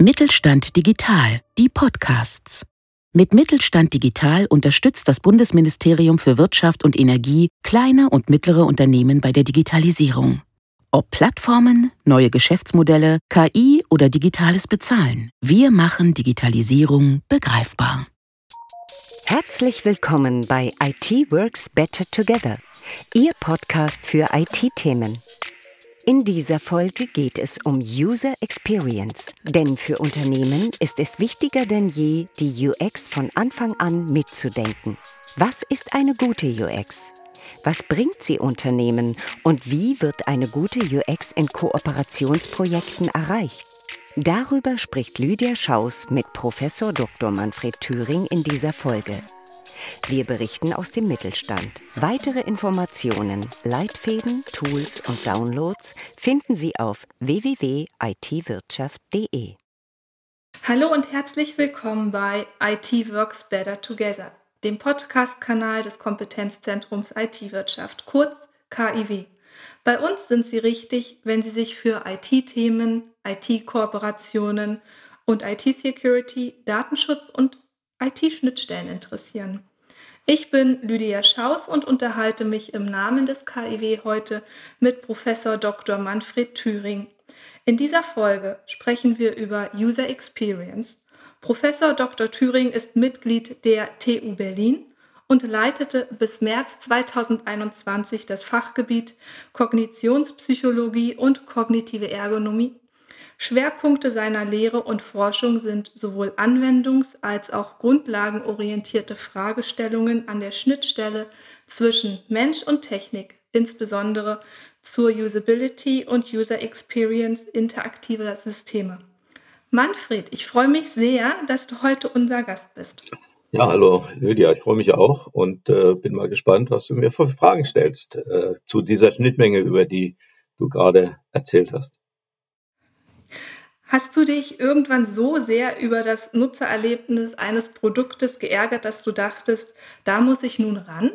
Mittelstand Digital, die Podcasts. Mit Mittelstand Digital unterstützt das Bundesministerium für Wirtschaft und Energie kleine und mittlere Unternehmen bei der Digitalisierung. Ob Plattformen, neue Geschäftsmodelle, KI oder digitales Bezahlen, wir machen Digitalisierung begreifbar. Herzlich willkommen bei IT Works Better Together, Ihr Podcast für IT-Themen. In dieser Folge geht es um User Experience. Denn für Unternehmen ist es wichtiger denn je, die UX von Anfang an mitzudenken. Was ist eine gute UX? Was bringt sie Unternehmen und wie wird eine gute UX in Kooperationsprojekten erreicht? Darüber spricht Lydia Schaus mit Professor Dr. Manfred Thüring in dieser Folge. Wir berichten aus dem Mittelstand. Weitere Informationen, Leitfäden, Tools und Downloads finden Sie auf www.itwirtschaft.de. Hallo und herzlich willkommen bei IT Works Better Together, dem Podcast-Kanal des Kompetenzzentrums IT-Wirtschaft, kurz KIW. Bei uns sind Sie richtig, wenn Sie sich für IT-Themen, IT-Kooperationen und IT-Security, Datenschutz und IT-Schnittstellen interessieren. Ich bin Lydia Schaus und unterhalte mich im Namen des KIW heute mit Professor Dr. Manfred Thüring. In dieser Folge sprechen wir über User Experience. Professor Dr. Thüring ist Mitglied der TU Berlin und leitete bis März 2021 das Fachgebiet Kognitionspsychologie und kognitive Ergonomie Schwerpunkte seiner Lehre und Forschung sind sowohl anwendungs- als auch grundlagenorientierte Fragestellungen an der Schnittstelle zwischen Mensch und Technik, insbesondere zur Usability und User Experience interaktiver Systeme. Manfred, ich freue mich sehr, dass du heute unser Gast bist. Ja, hallo Lydia, ich freue mich auch und äh, bin mal gespannt, was du mir für Fragen stellst äh, zu dieser Schnittmenge, über die du gerade erzählt hast. Hast du dich irgendwann so sehr über das Nutzererlebnis eines Produktes geärgert, dass du dachtest, da muss ich nun ran?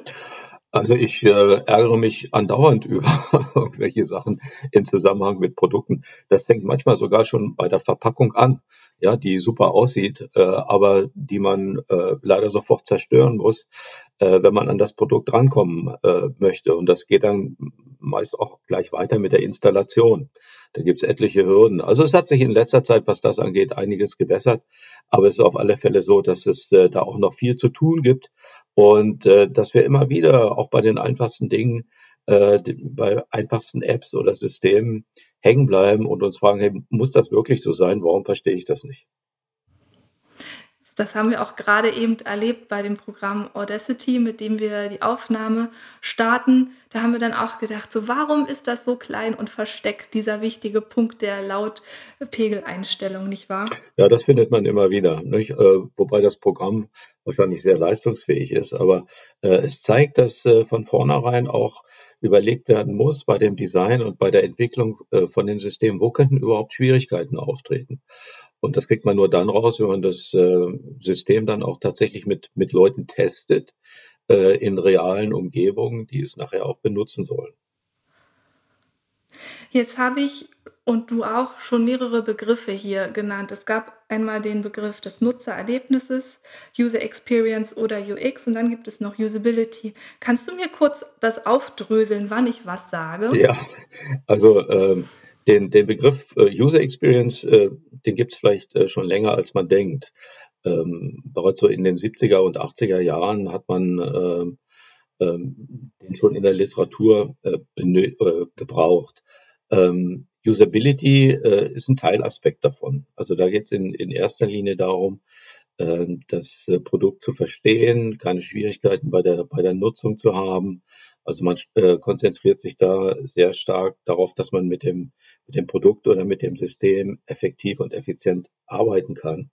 Also ich äh, ärgere mich andauernd über irgendwelche Sachen im Zusammenhang mit Produkten. Das fängt manchmal sogar schon bei der Verpackung an, ja, die super aussieht, äh, aber die man äh, leider sofort zerstören muss, äh, wenn man an das Produkt rankommen äh, möchte. Und das geht dann meist auch gleich weiter mit der Installation. Da gibt's etliche Hürden. Also es hat sich in letzter Zeit, was das angeht, einiges gebessert. Aber es ist auf alle Fälle so, dass es äh, da auch noch viel zu tun gibt und äh, dass wir immer wieder auch bei den einfachsten Dingen, äh, bei einfachsten Apps oder Systemen hängen bleiben und uns fragen, hey, muss das wirklich so sein? Warum verstehe ich das nicht? Das haben wir auch gerade eben erlebt bei dem Programm Audacity, mit dem wir die Aufnahme starten. Da haben wir dann auch gedacht, so warum ist das so klein und versteckt, dieser wichtige Punkt der Lautpegeleinstellung, nicht wahr? Ja, das findet man immer wieder. Nicht? Äh, wobei das Programm wahrscheinlich sehr leistungsfähig ist. Aber äh, es zeigt, dass äh, von vornherein auch überlegt werden muss bei dem Design und bei der Entwicklung von den Systemen, wo könnten überhaupt Schwierigkeiten auftreten. Und das kriegt man nur dann raus, wenn man das äh, System dann auch tatsächlich mit, mit Leuten testet, äh, in realen Umgebungen, die es nachher auch benutzen sollen. Jetzt habe ich und du auch schon mehrere Begriffe hier genannt. Es gab einmal den Begriff des Nutzererlebnisses, User Experience oder UX und dann gibt es noch Usability. Kannst du mir kurz das aufdröseln, wann ich was sage? Ja, also ähm, den, den Begriff äh, User Experience, äh, den gibt es vielleicht äh, schon länger, als man denkt. Ähm, bereits so in den 70er und 80er Jahren hat man ähm, ähm, den schon in der Literatur äh, äh, gebraucht. Ähm, Usability äh, ist ein Teilaspekt davon. Also da geht es in, in erster Linie darum, das Produkt zu verstehen, keine Schwierigkeiten bei der, bei der Nutzung zu haben, also man äh, konzentriert sich da sehr stark darauf, dass man mit dem, mit dem Produkt oder mit dem System effektiv und effizient arbeiten kann.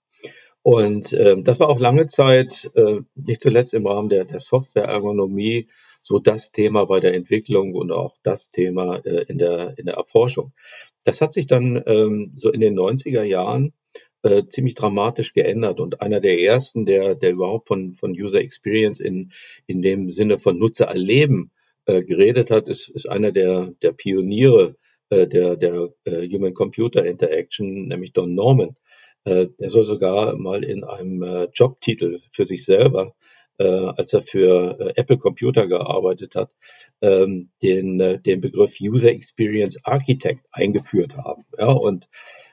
Und äh, das war auch lange Zeit, äh, nicht zuletzt im Rahmen der, der Software-Ergonomie, so das Thema bei der Entwicklung und auch das Thema äh, in, der, in der Erforschung. Das hat sich dann ähm, so in den 90er Jahren äh, ziemlich dramatisch geändert. Und einer der ersten, der, der überhaupt von, von User Experience in, in dem Sinne von Nutzer erleben äh, geredet hat, ist, ist einer der, der Pioniere äh, der, der äh, Human-Computer Interaction, nämlich Don Norman. Äh, der soll sogar mal in einem äh, Jobtitel für sich selber, äh, als er für äh, Apple Computer gearbeitet hat, ähm, den, äh, den Begriff User Experience Architect eingeführt haben. Ja, und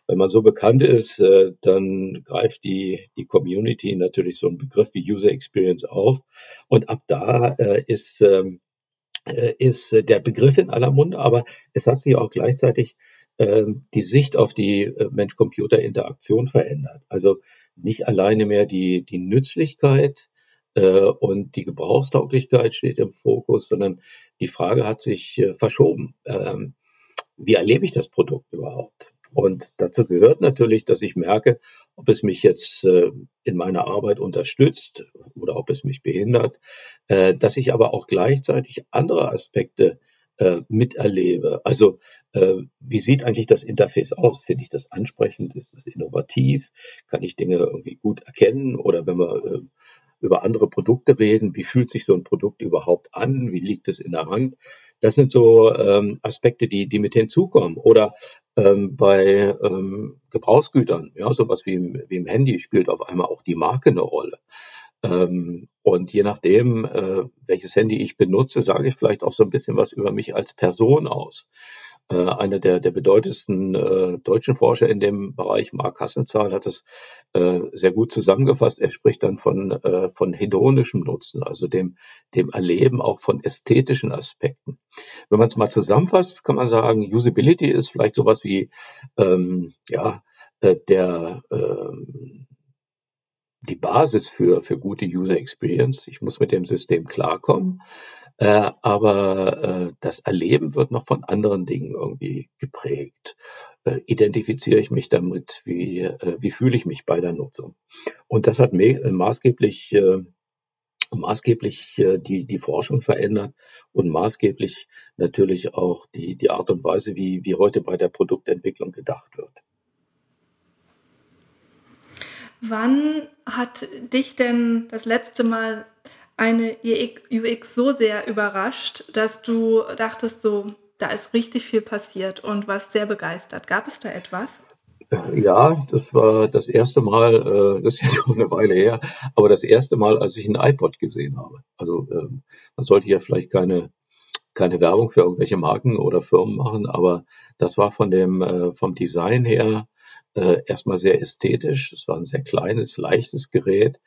wenn man so bekannt ist, äh, dann greift die, die Community natürlich so einen Begriff wie User Experience auf. Und ab da äh, ist, ähm, äh, ist der Begriff in aller Munde, aber es hat sich auch gleichzeitig ähm, die Sicht auf die äh, Mensch-Computer-Interaktion verändert. Also nicht alleine mehr die, die Nützlichkeit äh, und die Gebrauchstauglichkeit steht im Fokus, sondern die Frage hat sich äh, verschoben. Ähm, wie erlebe ich das Produkt überhaupt? Und dazu gehört natürlich, dass ich merke, ob es mich jetzt äh, in meiner Arbeit unterstützt oder ob es mich behindert, äh, dass ich aber auch gleichzeitig andere Aspekte äh, miterlebe. Also wie sieht eigentlich das Interface aus? Finde ich das ansprechend? Ist es innovativ? Kann ich Dinge irgendwie gut erkennen? Oder wenn wir über andere Produkte reden, wie fühlt sich so ein Produkt überhaupt an? Wie liegt es in der Hand? Das sind so ähm, Aspekte, die, die mit hinzukommen. Oder ähm, bei ähm, Gebrauchsgütern, ja, sowas wie wie im Handy spielt auf einmal auch die Marke eine Rolle. Ähm, und je nachdem, äh, welches Handy ich benutze, sage ich vielleicht auch so ein bisschen was über mich als Person aus. Äh, einer der, der bedeutendsten äh, deutschen Forscher in dem Bereich, Mark Hassenzahl, hat das äh, sehr gut zusammengefasst. Er spricht dann von, äh, von hedonischem Nutzen, also dem, dem Erleben auch von ästhetischen Aspekten. Wenn man es mal zusammenfasst, kann man sagen, Usability ist vielleicht sowas wie ähm, ja, äh, der ähm, die Basis für, für gute User Experience. Ich muss mit dem System klarkommen. Äh, aber äh, das Erleben wird noch von anderen Dingen irgendwie geprägt. Äh, identifiziere ich mich damit? Wie, äh, wie fühle ich mich bei der Nutzung? Und das hat äh, maßgeblich, äh, maßgeblich äh, die, die Forschung verändert und maßgeblich natürlich auch die, die Art und Weise, wie, wie heute bei der Produktentwicklung gedacht wird. Wann hat dich denn das letzte Mal eine UX so sehr überrascht, dass du dachtest, so, da ist richtig viel passiert und warst sehr begeistert. Gab es da etwas? Ja, das war das erste Mal, äh, das ist ja schon eine Weile her, aber das erste Mal, als ich ein iPod gesehen habe. Also ähm, man sollte ja vielleicht keine keine Werbung für irgendwelche Marken oder Firmen machen, aber das war von dem äh, vom Design her äh, erstmal sehr ästhetisch. Es war ein sehr kleines, leichtes Gerät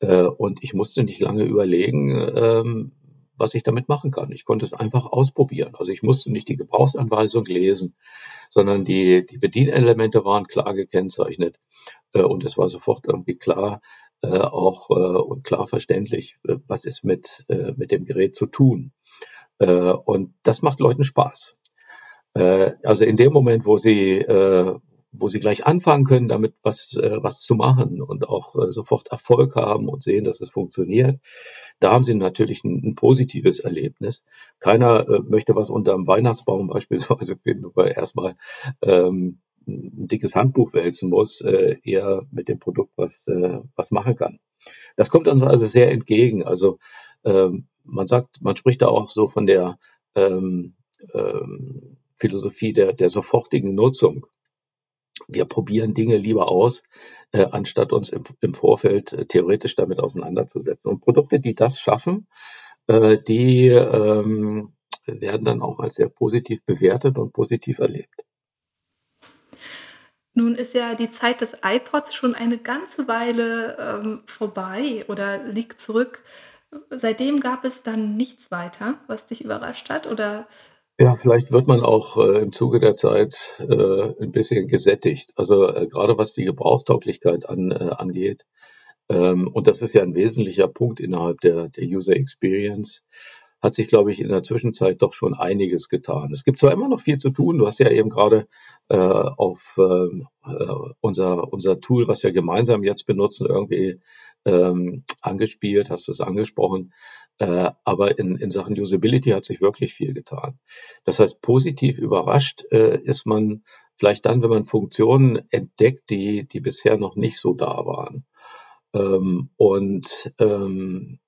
äh, und ich musste nicht lange überlegen, ähm, was ich damit machen kann. Ich konnte es einfach ausprobieren. Also ich musste nicht die Gebrauchsanweisung lesen, sondern die, die Bedienelemente waren klar gekennzeichnet äh, und es war sofort irgendwie klar, äh, auch äh, und klar verständlich, äh, was ist mit, äh, mit dem Gerät zu tun. Äh, und das macht Leuten Spaß. Äh, also in dem Moment, wo sie, äh, wo sie gleich anfangen können, damit was, was zu machen und auch sofort Erfolg haben und sehen, dass es funktioniert. Da haben sie natürlich ein, ein positives Erlebnis. Keiner äh, möchte was unter dem Weihnachtsbaum beispielsweise finden, weil erstmal ähm, ein dickes Handbuch wälzen muss, äh, eher mit dem Produkt was, äh, was machen kann. Das kommt uns also sehr entgegen. Also ähm, man sagt, man spricht da auch so von der ähm, ähm, Philosophie der, der sofortigen Nutzung wir probieren Dinge lieber aus, äh, anstatt uns im, im Vorfeld äh, theoretisch damit auseinanderzusetzen. Und Produkte, die das schaffen, äh, die ähm, werden dann auch als sehr positiv bewertet und positiv erlebt. Nun ist ja die Zeit des iPods schon eine ganze Weile ähm, vorbei oder liegt zurück. Seitdem gab es dann nichts weiter, was dich überrascht hat? Oder ja, vielleicht wird man auch äh, im Zuge der Zeit äh, ein bisschen gesättigt. Also äh, gerade was die Gebrauchstauglichkeit an, äh, angeht. Ähm, und das ist ja ein wesentlicher Punkt innerhalb der, der User Experience hat sich, glaube ich, in der Zwischenzeit doch schon einiges getan. Es gibt zwar immer noch viel zu tun. Du hast ja eben gerade äh, auf ähm, äh, unser, unser Tool, was wir gemeinsam jetzt benutzen, irgendwie ähm, angespielt, hast es angesprochen. Äh, aber in, in Sachen Usability hat sich wirklich viel getan. Das heißt, positiv überrascht äh, ist man vielleicht dann, wenn man Funktionen entdeckt, die, die bisher noch nicht so da waren. Ähm, und ähm,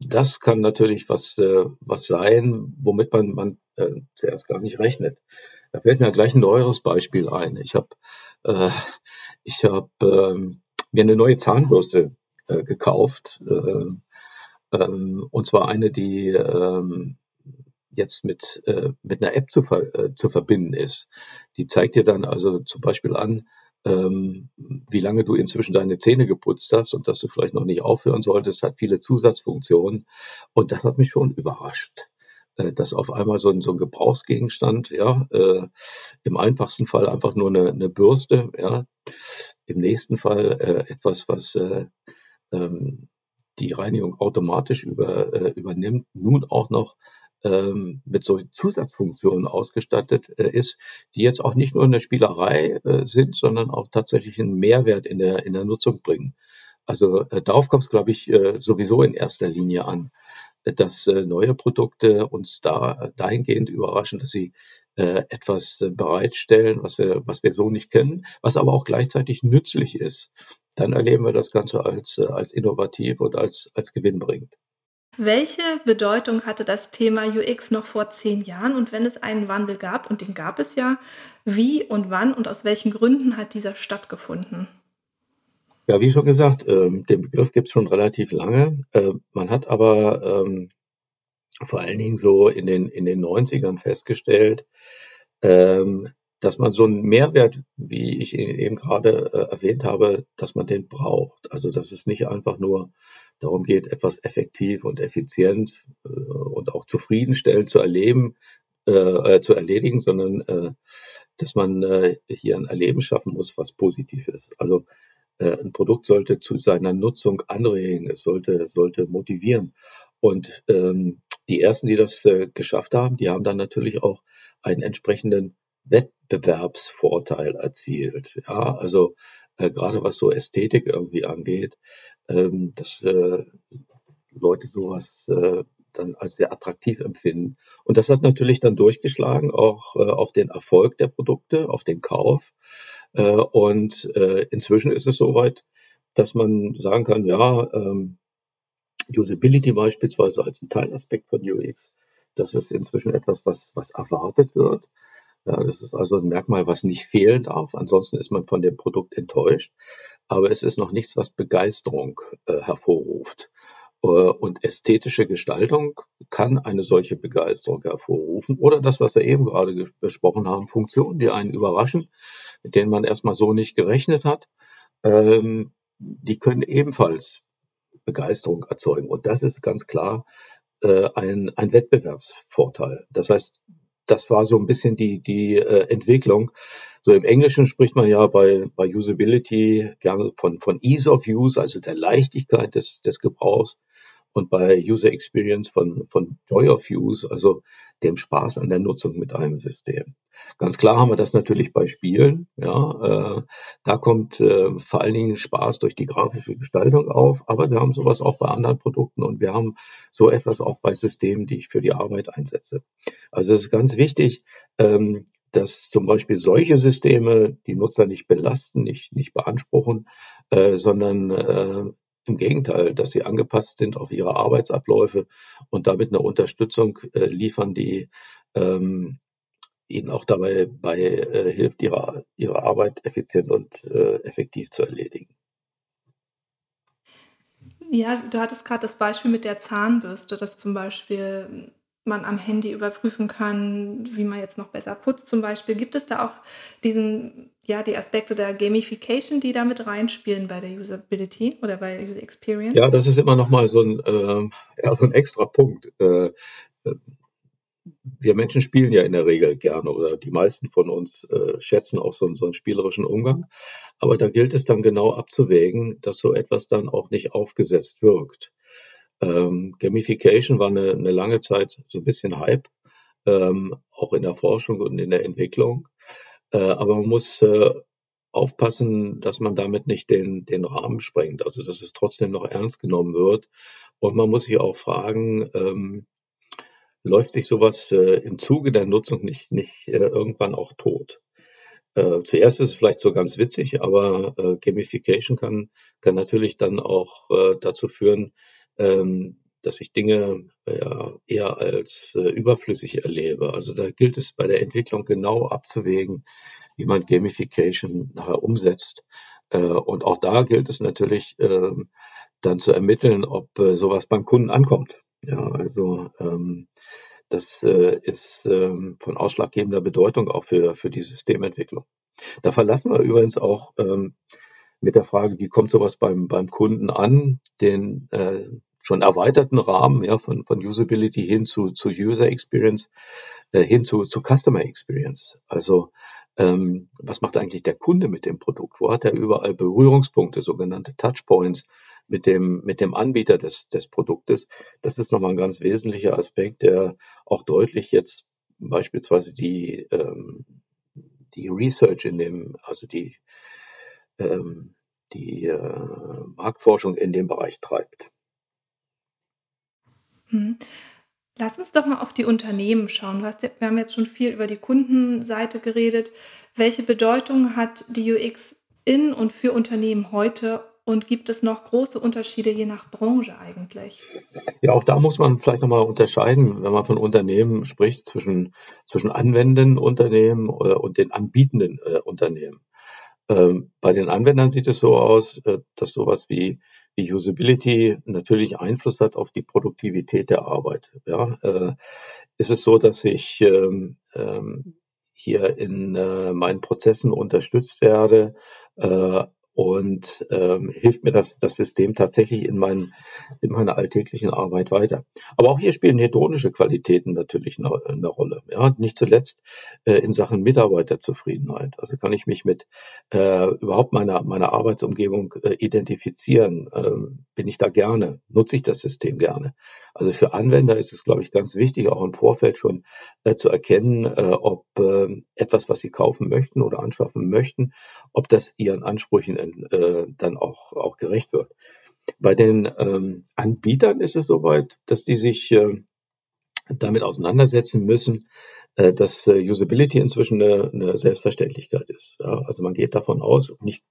das kann natürlich was, äh, was sein, womit man, man äh, zuerst gar nicht rechnet. Da fällt mir gleich ein neueres Beispiel ein. Ich habe äh, ich hab, ähm, mir eine neue Zahnbürste äh, gekauft. Äh, ähm, und zwar eine, die ähm, jetzt mit, äh, mit einer App zu, ver äh, zu verbinden ist. Die zeigt dir dann also zum Beispiel an, ähm, wie lange du inzwischen deine Zähne geputzt hast und dass du vielleicht noch nicht aufhören solltest, hat viele Zusatzfunktionen. Und das hat mich schon überrascht, äh, dass auf einmal so ein, so ein Gebrauchsgegenstand, ja, äh, im einfachsten Fall einfach nur eine, eine Bürste, ja, im nächsten Fall äh, etwas, was äh, ähm, die Reinigung automatisch über, äh, übernimmt, nun auch noch ähm, mit solchen Zusatzfunktionen ausgestattet äh, ist, die jetzt auch nicht nur eine Spielerei äh, sind, sondern auch tatsächlich einen Mehrwert in der, in der Nutzung bringen. Also äh, darauf kommt es, glaube ich, sowieso in erster Linie an, dass neue Produkte uns da dahingehend überraschen, dass sie etwas bereitstellen, was wir, was wir so nicht kennen, was aber auch gleichzeitig nützlich ist. Dann erleben wir das Ganze als, als innovativ und als, als gewinnbringend. Welche Bedeutung hatte das Thema UX noch vor zehn Jahren? Und wenn es einen Wandel gab, und den gab es ja, wie und wann und aus welchen Gründen hat dieser stattgefunden? Ja, wie schon gesagt, ähm, den Begriff gibt es schon relativ lange. Äh, man hat aber ähm, vor allen Dingen so in den, in den 90ern festgestellt, ähm, dass man so einen Mehrwert, wie ich ihn eben gerade äh, erwähnt habe, dass man den braucht. Also dass es nicht einfach nur darum geht, etwas effektiv und effizient äh, und auch zufriedenstellend zu erleben, äh, äh, zu erledigen, sondern äh, dass man äh, hier ein Erleben schaffen muss, was positiv ist. Also äh, ein Produkt sollte zu seiner Nutzung anregen, es sollte, sollte motivieren. Und ähm, die ersten, die das äh, geschafft haben, die haben dann natürlich auch einen entsprechenden Wettbewerbsvorteil erzielt. Ja, also äh, gerade was so Ästhetik irgendwie angeht, ähm, dass äh, Leute sowas äh, dann als sehr attraktiv empfinden. Und das hat natürlich dann durchgeschlagen auch äh, auf den Erfolg der Produkte, auf den Kauf. Äh, und äh, inzwischen ist es soweit, dass man sagen kann, ja, ähm, Usability beispielsweise als ein Teilaspekt von UX, das ist inzwischen etwas, was, was erwartet wird. Ja, das ist also ein Merkmal, was nicht fehlen darf. Ansonsten ist man von dem Produkt enttäuscht. Aber es ist noch nichts, was Begeisterung äh, hervorruft. Äh, und ästhetische Gestaltung kann eine solche Begeisterung hervorrufen. Oder das, was wir eben gerade besprochen haben, Funktionen, die einen überraschen, mit denen man erstmal so nicht gerechnet hat. Ähm, die können ebenfalls Begeisterung erzeugen. Und das ist ganz klar äh, ein, ein Wettbewerbsvorteil. Das heißt, das war so ein bisschen die, die äh, Entwicklung. So im Englischen spricht man ja bei, bei Usability gerne von, von Ease of Use, also der Leichtigkeit des, des Gebrauchs und bei User Experience von, von Joy of Use, also dem Spaß an der Nutzung mit einem System. Ganz klar haben wir das natürlich bei Spielen. Ja, äh, da kommt äh, vor allen Dingen Spaß durch die grafische Gestaltung auf, aber wir haben sowas auch bei anderen Produkten und wir haben so etwas auch bei Systemen, die ich für die Arbeit einsetze. Also es ist ganz wichtig, ähm, dass zum Beispiel solche Systeme die Nutzer nicht belasten, nicht, nicht beanspruchen, äh, sondern äh, im Gegenteil, dass sie angepasst sind auf ihre Arbeitsabläufe und damit eine Unterstützung äh, liefern, die ähm, ihnen auch dabei bei, äh, hilft, ihre, ihre Arbeit effizient und äh, effektiv zu erledigen. Ja, du hattest gerade das Beispiel mit der Zahnbürste, dass zum Beispiel man am Handy überprüfen kann, wie man jetzt noch besser putzt zum Beispiel. Gibt es da auch diesen, ja, die Aspekte der Gamification, die da mit reinspielen bei der Usability oder bei User Experience? Ja, das ist immer nochmal so ein, äh, ja, so ein extra Punkt. Äh, äh, wir Menschen spielen ja in der Regel gerne oder die meisten von uns äh, schätzen auch so, so einen spielerischen Umgang. Aber da gilt es dann genau abzuwägen, dass so etwas dann auch nicht aufgesetzt wirkt. Ähm, Gamification war eine, eine lange Zeit so ein bisschen Hype, ähm, auch in der Forschung und in der Entwicklung. Äh, aber man muss äh, aufpassen, dass man damit nicht den, den Rahmen sprengt, also dass es trotzdem noch ernst genommen wird. Und man muss sich auch fragen, ähm, läuft sich sowas äh, im Zuge der Nutzung nicht, nicht äh, irgendwann auch tot? Äh, zuerst ist es vielleicht so ganz witzig, aber äh, Gamification kann, kann natürlich dann auch dazu führen, ähm, dass ich Dinge äh, eher als äh, überflüssig erlebe. Also da gilt es bei der Entwicklung genau abzuwägen, wie man Gamification nachher umsetzt. Äh, und auch da gilt es natürlich ähm, dann zu ermitteln, ob äh, sowas beim Kunden ankommt. Ja, also ähm, das äh, ist ähm, von ausschlaggebender Bedeutung auch für, für die Systementwicklung. Da verlassen wir übrigens auch ähm, mit der Frage, wie kommt sowas beim, beim Kunden an, den äh, schon erweiterten Rahmen ja, von, von Usability hin zu, zu User Experience, äh, hin zu, zu Customer Experience. Also ähm, was macht eigentlich der Kunde mit dem Produkt? Wo hat er überall Berührungspunkte, sogenannte Touchpoints mit dem, mit dem Anbieter des, des Produktes? Das ist nochmal ein ganz wesentlicher Aspekt, der auch deutlich jetzt beispielsweise die, ähm, die Research in dem, also die, ähm, die äh, Marktforschung in dem Bereich treibt. Hm. Lass uns doch mal auf die Unternehmen schauen. Hast wir haben jetzt schon viel über die Kundenseite geredet. Welche Bedeutung hat die UX in und für Unternehmen heute und gibt es noch große Unterschiede je nach Branche eigentlich? Ja, auch da muss man vielleicht nochmal unterscheiden, wenn man von Unternehmen spricht, zwischen, zwischen anwendenden Unternehmen äh, und den anbietenden äh, Unternehmen. Ähm, bei den Anwendern sieht es so aus, äh, dass sowas wie die Usability natürlich Einfluss hat auf die Produktivität der Arbeit. Ja, äh, ist es so, dass ich ähm, ähm, hier in äh, meinen Prozessen unterstützt werde, äh, und ähm, hilft mir das, das System tatsächlich in, mein, in meiner alltäglichen Arbeit weiter. Aber auch hier spielen hedonische Qualitäten natürlich eine, eine Rolle. Ja? Nicht zuletzt äh, in Sachen Mitarbeiterzufriedenheit. Also kann ich mich mit äh, überhaupt meiner, meiner Arbeitsumgebung äh, identifizieren. Ähm, bin ich da gerne? Nutze ich das System gerne? Also für Anwender ist es, glaube ich, ganz wichtig, auch im Vorfeld schon äh, zu erkennen, äh, ob äh, etwas, was sie kaufen möchten oder anschaffen möchten, ob das ihren Ansprüchen äh, dann auch, auch gerecht wird. Bei den ähm, Anbietern ist es soweit, dass die sich äh, damit auseinandersetzen müssen, äh, dass äh, Usability inzwischen eine, eine Selbstverständlichkeit ist. Ja, also man geht davon aus, nicht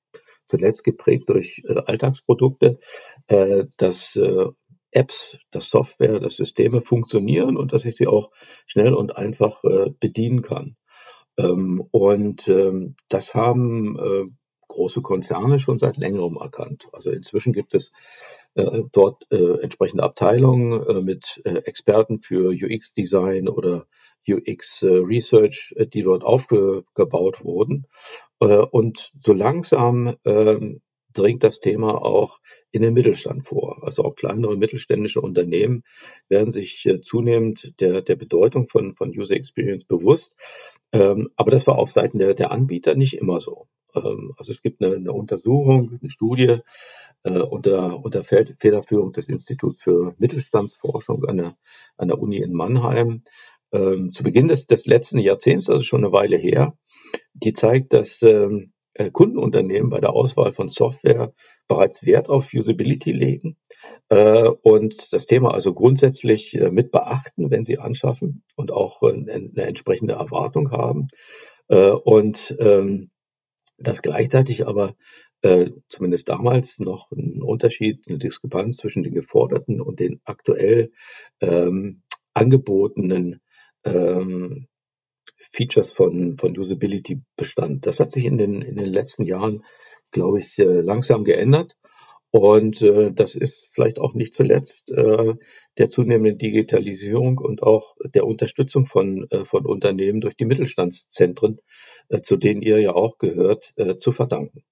zuletzt geprägt durch äh, Alltagsprodukte, äh, dass äh, Apps, dass Software, dass Systeme funktionieren und dass ich sie auch schnell und einfach äh, bedienen kann. Ähm, und ähm, das haben äh, große Konzerne schon seit längerem erkannt. Also inzwischen gibt es äh, dort äh, entsprechende Abteilungen äh, mit äh, Experten für UX-Design oder UX-Research, äh, die dort aufgebaut wurden. Äh, und so langsam ähm, dringt das Thema auch in den Mittelstand vor. Also auch kleinere mittelständische Unternehmen werden sich zunehmend der, der Bedeutung von, von User Experience bewusst. Ähm, aber das war auf Seiten der, der Anbieter nicht immer so. Ähm, also es gibt eine, eine Untersuchung, eine Studie äh, unter, unter Federführung des Instituts für Mittelstandsforschung an der, an der Uni in Mannheim ähm, zu Beginn des, des letzten Jahrzehnts, also schon eine Weile her, die zeigt, dass ähm, äh, Kundenunternehmen bei der Auswahl von Software bereits Wert auf Usability legen äh, und das Thema also grundsätzlich äh, mit beachten, wenn sie anschaffen und auch äh, eine entsprechende Erwartung haben. Äh, und ähm, dass gleichzeitig aber äh, zumindest damals noch ein Unterschied, eine Diskrepanz zwischen den geforderten und den aktuell ähm, angebotenen ähm, Features von, von Usability bestand. Das hat sich in den, in den letzten Jahren, glaube ich, äh, langsam geändert. Und äh, das ist vielleicht auch nicht zuletzt äh, der zunehmenden Digitalisierung und auch der Unterstützung von, äh, von Unternehmen durch die Mittelstandszentren, äh, zu denen ihr ja auch gehört, äh, zu verdanken.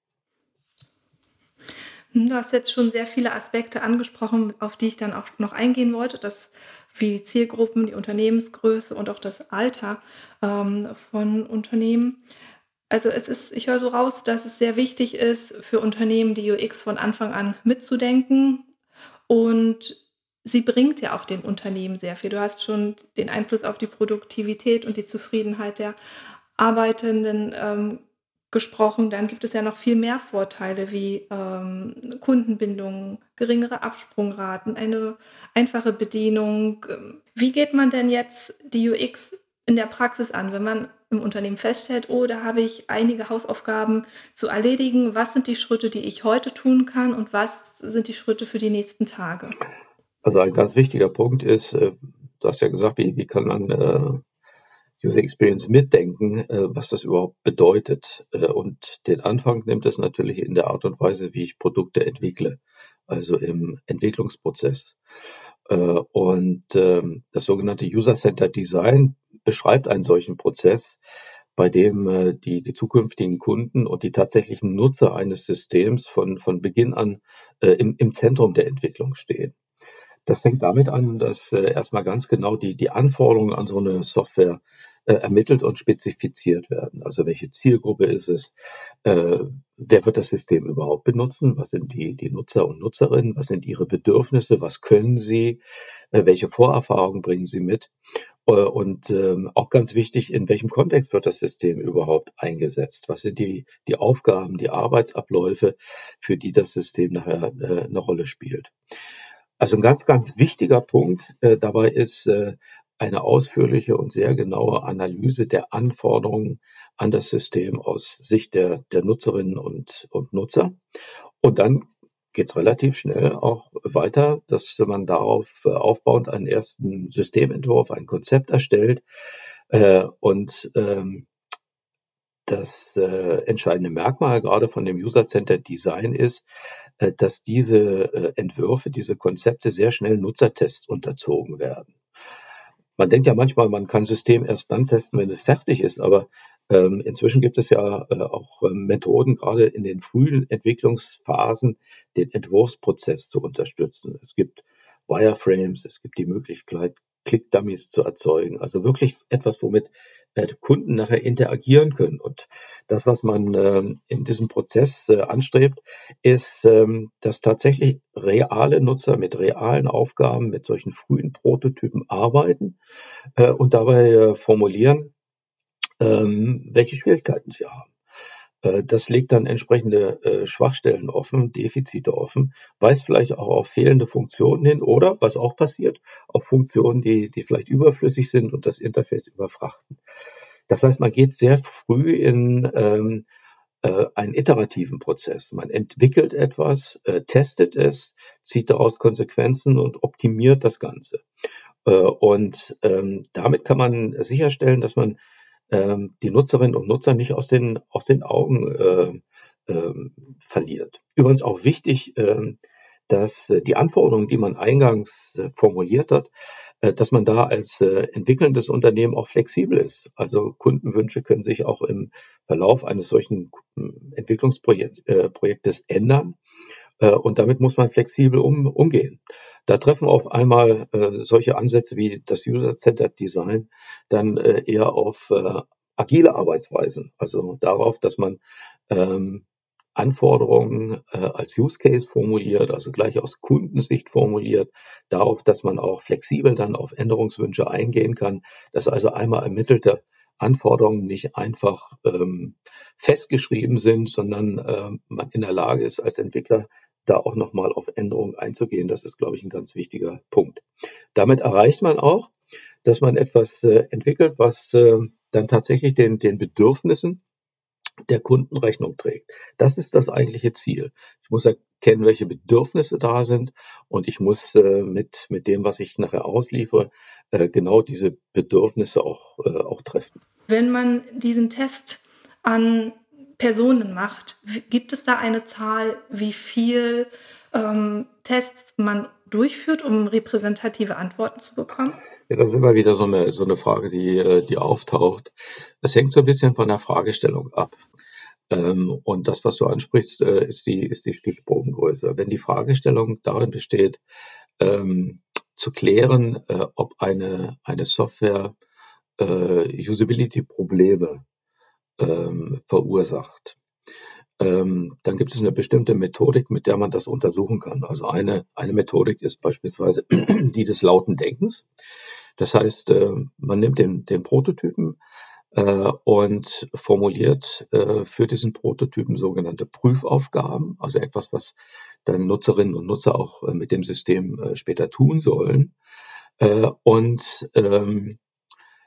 Hm, du hast jetzt schon sehr viele Aspekte angesprochen, auf die ich dann auch noch eingehen wollte, das, wie die Zielgruppen, die Unternehmensgröße und auch das Alter ähm, von Unternehmen. Also es ist, ich höre so raus, dass es sehr wichtig ist für Unternehmen, die UX von Anfang an mitzudenken. Und sie bringt ja auch den Unternehmen sehr viel. Du hast schon den Einfluss auf die Produktivität und die Zufriedenheit der Arbeitenden ähm, gesprochen. Dann gibt es ja noch viel mehr Vorteile wie ähm, Kundenbindung, geringere Absprungraten, eine einfache Bedienung. Wie geht man denn jetzt die UX in der Praxis an, wenn man im Unternehmen feststellt, oh, da habe ich einige Hausaufgaben zu erledigen. Was sind die Schritte, die ich heute tun kann und was sind die Schritte für die nächsten Tage? Also ein ganz wichtiger Punkt ist, äh, du hast ja gesagt, wie, wie kann man äh, User Experience mitdenken, äh, was das überhaupt bedeutet. Äh, und den Anfang nimmt es natürlich in der Art und Weise, wie ich Produkte entwickle, also im Entwicklungsprozess. Äh, und ähm, das sogenannte User-Centered Design beschreibt einen solchen Prozess, bei dem die, die zukünftigen Kunden und die tatsächlichen Nutzer eines Systems von, von Beginn an im, im Zentrum der Entwicklung stehen. Das fängt damit an, dass äh, erstmal ganz genau die, die Anforderungen an so eine Software ermittelt und spezifiziert werden. Also welche Zielgruppe ist es? Äh, wer wird das System überhaupt benutzen? Was sind die, die Nutzer und Nutzerinnen? Was sind ihre Bedürfnisse? Was können sie? Äh, welche Vorerfahrungen bringen sie mit? Äh, und ähm, auch ganz wichtig, in welchem Kontext wird das System überhaupt eingesetzt? Was sind die, die Aufgaben, die Arbeitsabläufe, für die das System nachher äh, eine Rolle spielt? Also ein ganz, ganz wichtiger Punkt äh, dabei ist äh, eine ausführliche und sehr genaue Analyse der Anforderungen an das System aus Sicht der, der Nutzerinnen und, und Nutzer. Und dann geht es relativ schnell auch weiter, dass man darauf äh, aufbauend einen ersten Systementwurf, ein Konzept erstellt. Äh, und ähm, das äh, entscheidende Merkmal gerade von dem User-Centered Design ist, äh, dass diese äh, Entwürfe, diese Konzepte sehr schnell Nutzertests unterzogen werden. Man denkt ja manchmal, man kann System erst dann testen, wenn es fertig ist, aber ähm, inzwischen gibt es ja äh, auch ähm, Methoden, gerade in den frühen Entwicklungsphasen den Entwurfsprozess zu unterstützen. Es gibt Wireframes, es gibt die Möglichkeit, Click-Dummies zu erzeugen. Also wirklich etwas, womit Kunden nachher interagieren können. Und das, was man ähm, in diesem Prozess äh, anstrebt, ist, dass tatsächlich reale Nutzer mit realen Aufgaben, mit solchen frühen Prototypen arbeiten und dabei formulieren, ähm, welche Schwierigkeiten sie haben. Äh, das legt dann entsprechende äh, Schwachstellen offen, Defizite offen, weist vielleicht auch auf fehlende Funktionen hin oder, was auch passiert, auf Funktionen, die, die vielleicht überflüssig sind und das Interface überfrachten. Das heißt, man geht sehr früh in ähm, äh, einen iterativen Prozess. Man entwickelt etwas, äh, testet es, zieht daraus Konsequenzen und optimiert das Ganze. Äh, und ähm, damit kann man sicherstellen, dass man die Nutzerinnen und Nutzer nicht aus den, aus den Augen äh, äh, verliert. Übrigens auch wichtig, dass äh, die Anforderungen, die man eingangs äh, formuliert hat, äh, dass man da als entwickelndes Unternehmen auch flexibel ist. Also Kundenwünsche können sich auch im Verlauf eines solchen Entwicklungsprojektes ändern. Und damit muss man flexibel um, umgehen. Da treffen auf einmal äh, solche Ansätze wie das User-Centered Design dann äh, eher auf äh, agile Arbeitsweisen, also darauf, dass man ähm, Anforderungen äh, als Use Case formuliert, also gleich aus Kundensicht formuliert, darauf, dass man auch flexibel dann auf Änderungswünsche eingehen kann, dass also einmal ermittelte Anforderungen nicht einfach ähm, festgeschrieben sind, sondern äh, man in der Lage ist, als Entwickler da auch nochmal auf Änderungen einzugehen. Das ist, glaube ich, ein ganz wichtiger Punkt. Damit erreicht man auch, dass man etwas äh, entwickelt, was äh, dann tatsächlich den, den Bedürfnissen der Kunden Rechnung trägt. Das ist das eigentliche Ziel. Ich muss erkennen, welche Bedürfnisse da sind und ich muss äh, mit, mit dem, was ich nachher ausliefere, äh, genau diese Bedürfnisse auch, äh, auch treffen. Wenn man diesen Test an Personen macht. Gibt es da eine Zahl, wie viel ähm, Tests man durchführt, um repräsentative Antworten zu bekommen? Ja, das ist immer wieder so eine, so eine Frage, die, äh, die auftaucht. Es hängt so ein bisschen von der Fragestellung ab. Ähm, und das, was du ansprichst, äh, ist die, ist die Stichprobengröße. Wenn die Fragestellung darin besteht, ähm, zu klären, äh, ob eine, eine Software Usability-Probleme ähm, verursacht. Ähm, dann gibt es eine bestimmte Methodik, mit der man das untersuchen kann. Also eine, eine Methodik ist beispielsweise die des lauten Denkens. Das heißt, äh, man nimmt den, den Prototypen äh, und formuliert äh, für diesen Prototypen sogenannte Prüfaufgaben, also etwas, was dann Nutzerinnen und Nutzer auch äh, mit dem System äh, später tun sollen. Äh, und ähm,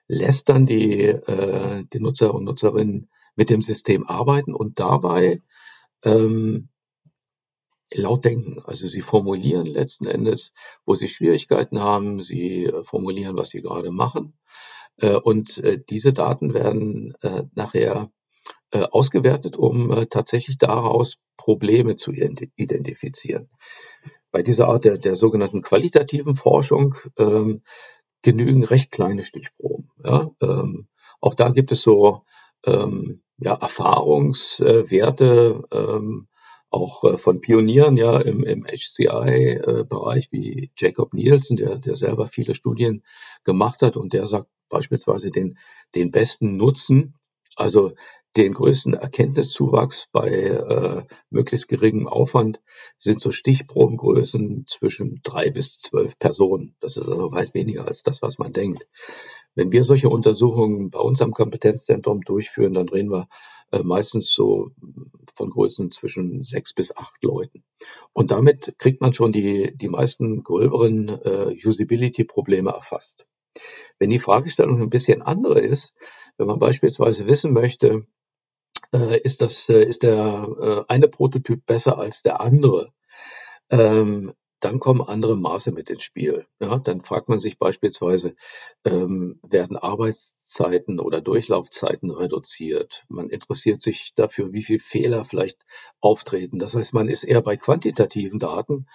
lässt dann die, äh, die Nutzer und Nutzerinnen mit dem System arbeiten und dabei ähm, laut denken. Also sie formulieren letzten Endes, wo sie Schwierigkeiten haben, sie äh, formulieren, was sie gerade machen. Äh, und äh, diese Daten werden nachher ausgewertet, um tatsächlich daraus Probleme zu identifizieren. Bei dieser Art der, der sogenannten qualitativen Forschung ähm, genügen recht kleine Stichproben. Ja? Ähm, auch da gibt es so ähm, ja, Erfahrungswerte, ähm, auch äh, von Pionieren ja im, im HCI-Bereich wie Jacob Nielsen, der, der selber viele Studien gemacht hat und der sagt beispielsweise den, den besten Nutzen, also den größten Erkenntniszuwachs bei äh, möglichst geringem Aufwand sind so Stichprobengrößen zwischen drei bis zwölf Personen. Das ist also weit weniger als das, was man denkt. Wenn wir solche Untersuchungen bei uns am Kompetenzzentrum durchführen, dann reden wir äh, meistens so von Größen zwischen sechs bis acht Leuten. Und damit kriegt man schon die, die meisten gröberen äh, Usability-Probleme erfasst. Wenn die Fragestellung ein bisschen andere ist, wenn man beispielsweise wissen möchte, ist, das, äh, ist der äh, eine Prototyp besser als der andere, ähm, dann kommen andere Maße mit ins Spiel. Ja, dann fragt man sich beispielsweise, ähm, werden Arbeitszeiten oder Durchlaufzeiten reduziert? Man interessiert sich dafür, wie viel Fehler vielleicht auftreten. Das heißt, man ist eher bei quantitativen Daten.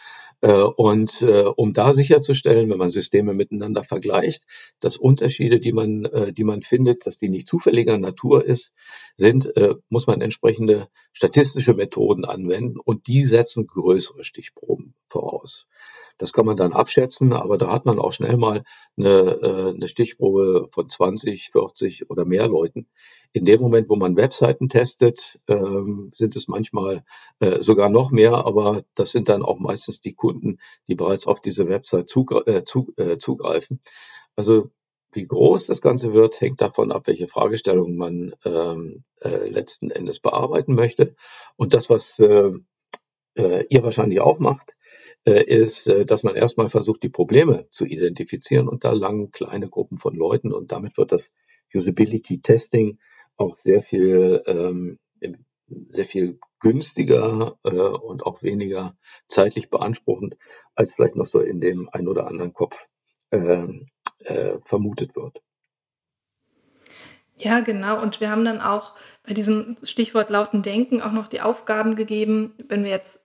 Äh, und äh, um da sicherzustellen, wenn man Systeme miteinander vergleicht, dass Unterschiede, die man, äh, die man findet, dass die nicht zufälliger Natur ist, sind, äh, muss man entsprechende statistische Methoden anwenden und die setzen größere Stichproben voraus. Das kann man dann abschätzen, aber da hat man auch schnell mal eine, äh, eine Stichprobe von 20, 40 oder mehr Leuten. In dem Moment, wo man Webseiten testet, ähm, sind es manchmal äh, sogar noch mehr, aber das sind dann auch meistens die Kunden, die bereits auf diese Website äh, zugreifen. Also wie groß das Ganze wird, hängt davon ab, welche Fragestellungen man ähm, äh, letzten Endes bearbeiten möchte. Und das, was äh, ihr wahrscheinlich auch macht, ist, äh, dass man erstmal versucht, die Probleme zu identifizieren und da langen kleine Gruppen von Leuten und damit wird das Usability Testing auch sehr viel, ähm, sehr viel günstiger äh, und auch weniger zeitlich beanspruchend, als vielleicht noch so in dem ein oder anderen Kopf äh, äh, vermutet wird. Ja, genau. Und wir haben dann auch bei diesem Stichwort lauten Denken auch noch die Aufgaben gegeben, wenn wir jetzt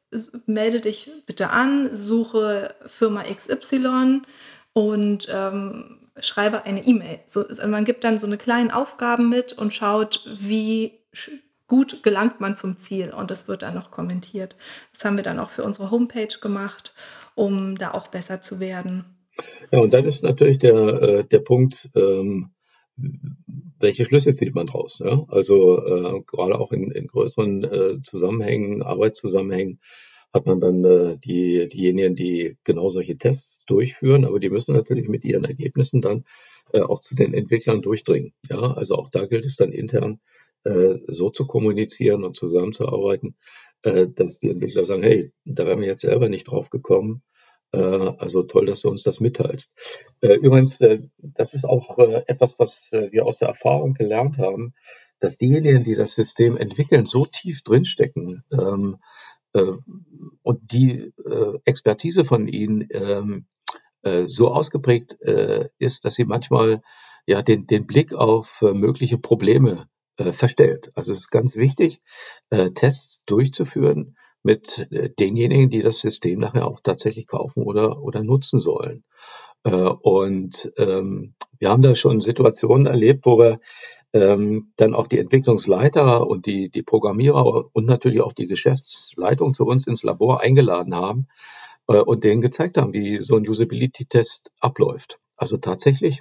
melde dich bitte an, suche Firma XY und ähm, schreibe eine E-Mail. So, man gibt dann so eine kleine Aufgaben mit und schaut, wie gut gelangt man zum Ziel und das wird dann noch kommentiert. Das haben wir dann auch für unsere Homepage gemacht, um da auch besser zu werden. Ja, und dann ist natürlich der, äh, der Punkt, ähm, welche Schlüsse zieht man draus? Ja? Also äh, gerade auch in, in größeren äh, Zusammenhängen, Arbeitszusammenhängen, hat man dann äh, die, diejenigen, die genau solche Tests durchführen, aber die müssen natürlich mit ihren Ergebnissen dann äh, auch zu den Entwicklern durchdringen. Ja, also auch da gilt es dann intern äh, so zu kommunizieren und zusammenzuarbeiten, äh, dass die Entwickler sagen, hey, da wären wir jetzt selber nicht drauf gekommen. Äh, also toll, dass du uns das mitteilst. Äh, übrigens, äh, das ist auch etwas, was wir aus der Erfahrung gelernt haben, dass diejenigen, die das System entwickeln, so tief drinstecken, ähm, äh, und die Expertise von ihnen ähm, äh, so ausgeprägt ist, dass sie manchmal ja den, den Blick auf mögliche Probleme verstellt. Also es ist ganz wichtig, Tests durchzuführen mit denjenigen, die das System nachher auch tatsächlich kaufen oder, oder nutzen sollen. Und ähm, wir haben da schon Situationen erlebt, wo wir ähm, dann auch die Entwicklungsleiter und die, die Programmierer und natürlich auch die Geschäftsleitung zu uns ins Labor eingeladen haben äh, und denen gezeigt haben, wie so ein Usability-Test abläuft. Also tatsächlich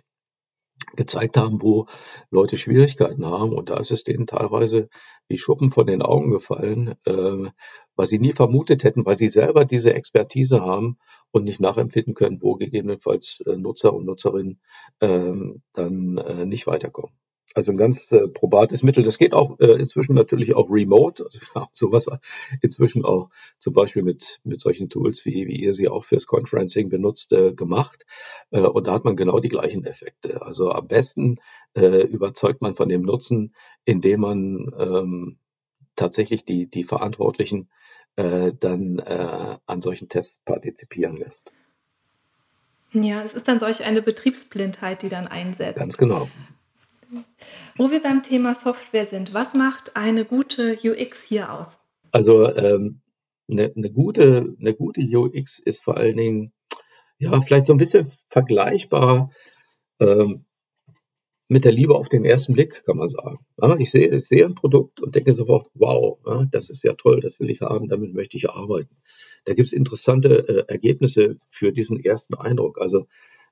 gezeigt haben, wo Leute Schwierigkeiten haben. Und da ist es denen teilweise wie Schuppen von den Augen gefallen, äh, was sie nie vermutet hätten, weil sie selber diese Expertise haben und nicht nachempfinden können, wo gegebenenfalls äh, Nutzer und Nutzerinnen äh, dann äh, nicht weiterkommen. Also ein ganz äh, probates Mittel. Das geht auch äh, inzwischen natürlich auch remote. Also wir haben sowas inzwischen auch zum Beispiel mit, mit solchen Tools, wie, wie ihr sie auch fürs Conferencing benutzt, äh, gemacht. Äh, und da hat man genau die gleichen Effekte. Also am besten äh, überzeugt man von dem Nutzen, indem man ähm, tatsächlich die, die Verantwortlichen äh, dann äh, an solchen Tests partizipieren lässt. Ja, es ist dann solch eine Betriebsblindheit, die dann einsetzt. Ganz genau. Wo wir beim Thema Software sind, was macht eine gute UX hier aus? Also ähm, eine, eine, gute, eine gute UX ist vor allen Dingen ja vielleicht so ein bisschen vergleichbar ähm, mit der Liebe auf den ersten Blick, kann man sagen. Ich, sehe, ich sehe ein Produkt und denke sofort, wow, das ist ja toll, das will ich haben, damit möchte ich arbeiten. Da gibt es interessante äh, Ergebnisse für diesen ersten Eindruck. Also